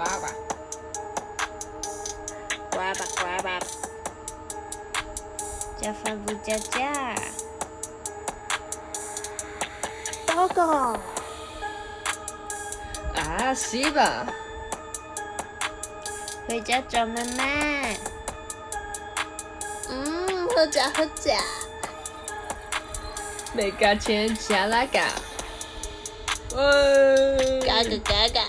呱呱，呱吧呱吧，叫饭不叫价。报告。啊，是吧？回家找妈妈。嗯，好假好假。没家钱钱哪个？嘎嘎嘎嘎。